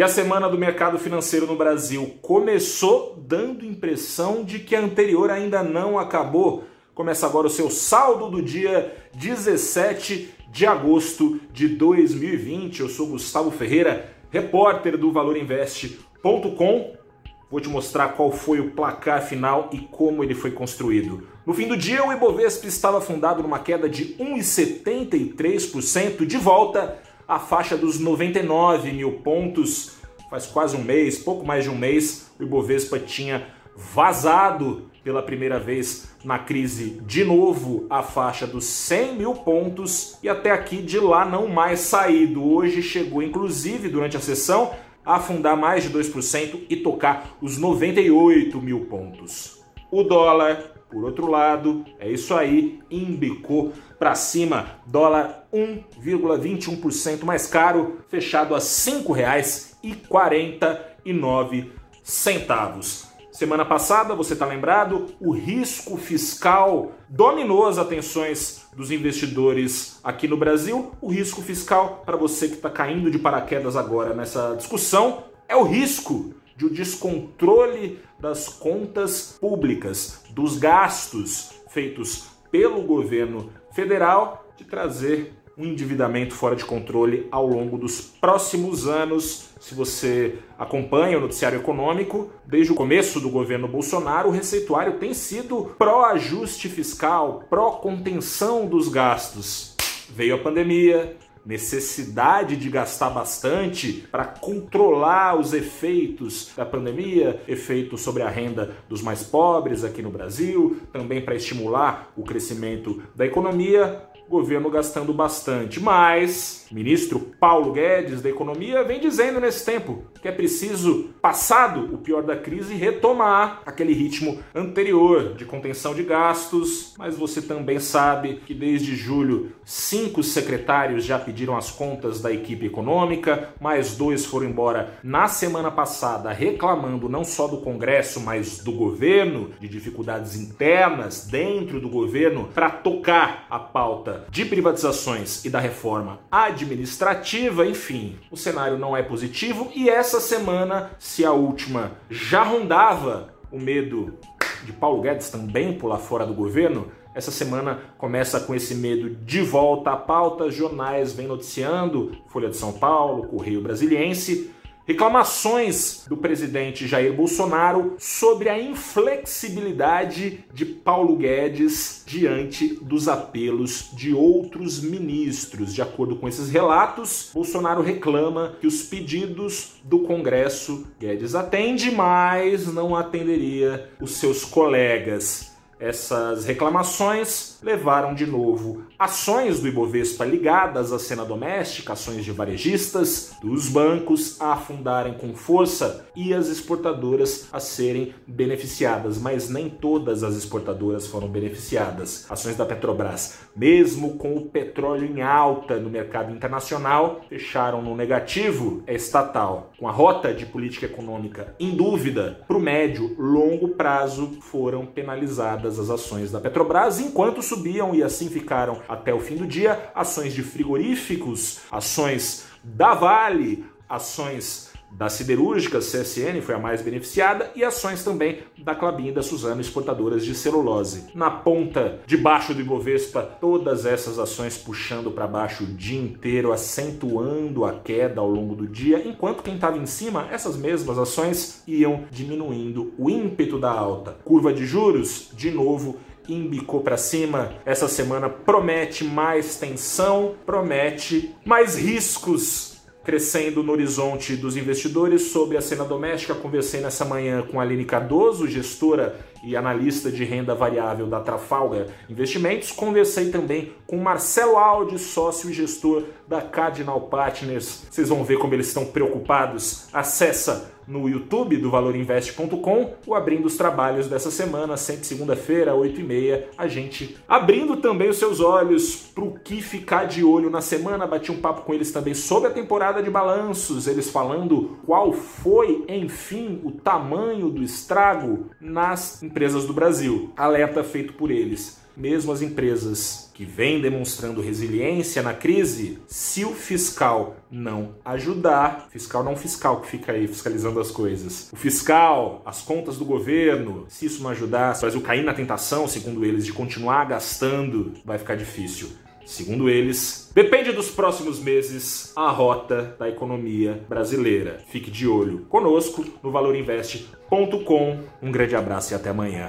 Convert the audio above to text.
E a semana do mercado financeiro no Brasil começou dando impressão de que a anterior ainda não acabou. Começa agora o seu saldo do dia 17 de agosto de 2020. Eu sou Gustavo Ferreira, repórter do valorinvest.com. Vou te mostrar qual foi o placar final e como ele foi construído. No fim do dia, o Ibovespa estava fundado numa queda de 1,73%, de volta à faixa dos 99 mil pontos. Faz quase um mês, pouco mais de um mês, o Ibovespa tinha vazado pela primeira vez na crise de novo a faixa dos 100 mil pontos e até aqui de lá não mais saído. Hoje chegou inclusive durante a sessão a afundar mais de 2% e tocar os 98 mil pontos. O dólar, por outro lado, é isso aí, embicou para cima, dólar 1,21% mais caro, fechado a R$ 5,49 centavos. Semana passada, você está lembrado, o risco fiscal dominou as atenções dos investidores aqui no Brasil. O risco fiscal, para você que está caindo de paraquedas agora nessa discussão, é o risco de um descontrole das contas públicas, dos gastos feitos pelo governo federal de trazer um endividamento fora de controle ao longo dos próximos anos. Se você acompanha o noticiário econômico, desde o começo do governo Bolsonaro, o receituário tem sido pró-ajuste fiscal, pró-contenção dos gastos. Veio a pandemia, necessidade de gastar bastante para controlar os efeitos da pandemia, efeitos sobre a renda dos mais pobres aqui no Brasil, também para estimular o crescimento da economia governo gastando bastante. Mas ministro Paulo Guedes da Economia vem dizendo nesse tempo que é preciso, passado o pior da crise, retomar aquele ritmo anterior de contenção de gastos. Mas você também sabe que desde julho, cinco secretários já pediram as contas da equipe econômica, mais dois foram embora na semana passada, reclamando não só do Congresso, mas do governo, de dificuldades internas dentro do governo para tocar a pauta de privatizações e da reforma administrativa, enfim, o cenário não é positivo e essa semana, se a última já rondava o medo de Paulo Guedes também pular fora do governo, essa semana começa com esse medo de volta à pauta. Jornais vêm noticiando, Folha de São Paulo, Correio Brasiliense, Reclamações do presidente Jair Bolsonaro sobre a inflexibilidade de Paulo Guedes diante dos apelos de outros ministros. De acordo com esses relatos, Bolsonaro reclama que os pedidos do Congresso Guedes atende, mas não atenderia os seus colegas. Essas reclamações levaram de novo ações do Ibovespa ligadas à cena doméstica, ações de varejistas, dos bancos a afundarem com força e as exportadoras a serem beneficiadas, mas nem todas as exportadoras foram beneficiadas. Ações da Petrobras, mesmo com o petróleo em alta no mercado internacional, fecharam no negativo. É estatal. Com a rota de política econômica em dúvida, para o médio, longo prazo foram penalizadas as ações da Petrobras, enquanto subiam e assim ficaram até o fim do dia ações de frigoríficos, ações da Vale, ações da siderúrgica CSN foi a mais beneficiada e ações também da Clabin e da Suzano exportadoras de celulose. Na ponta de baixo do Ibovespa, todas essas ações puxando para baixo o dia inteiro, acentuando a queda ao longo do dia, enquanto quem estava em cima, essas mesmas ações iam diminuindo o ímpeto da alta. Curva de juros, de novo, embicou para cima. Essa semana promete mais tensão, promete mais riscos crescendo no horizonte dos investidores sobre a cena doméstica. Conversei nessa manhã com a Aline Cardoso, gestora e analista de renda variável da Trafalgar Investimentos. Conversei também com Marcelo Aldi, sócio e gestor da Cardinal Partners. Vocês vão ver como eles estão preocupados. Acessa no YouTube do valorinvest.com o Abrindo os Trabalhos dessa semana, sempre segunda-feira, 8h30, a gente abrindo também os seus olhos para o que ficar de olho na semana. Bati um papo com eles também sobre a temporada de balanços, eles falando qual foi, enfim, o tamanho do estrago nas empresas do Brasil. Alerta feito por eles mesmo as empresas que vêm demonstrando resiliência na crise, se o fiscal não ajudar, fiscal não fiscal que fica aí fiscalizando as coisas, o fiscal, as contas do governo, se isso não ajudar, se o Brasil cair na tentação, segundo eles, de continuar gastando, vai ficar difícil. Segundo eles, depende dos próximos meses a rota da economia brasileira. Fique de olho conosco no valorinvest.com. Um grande abraço e até amanhã.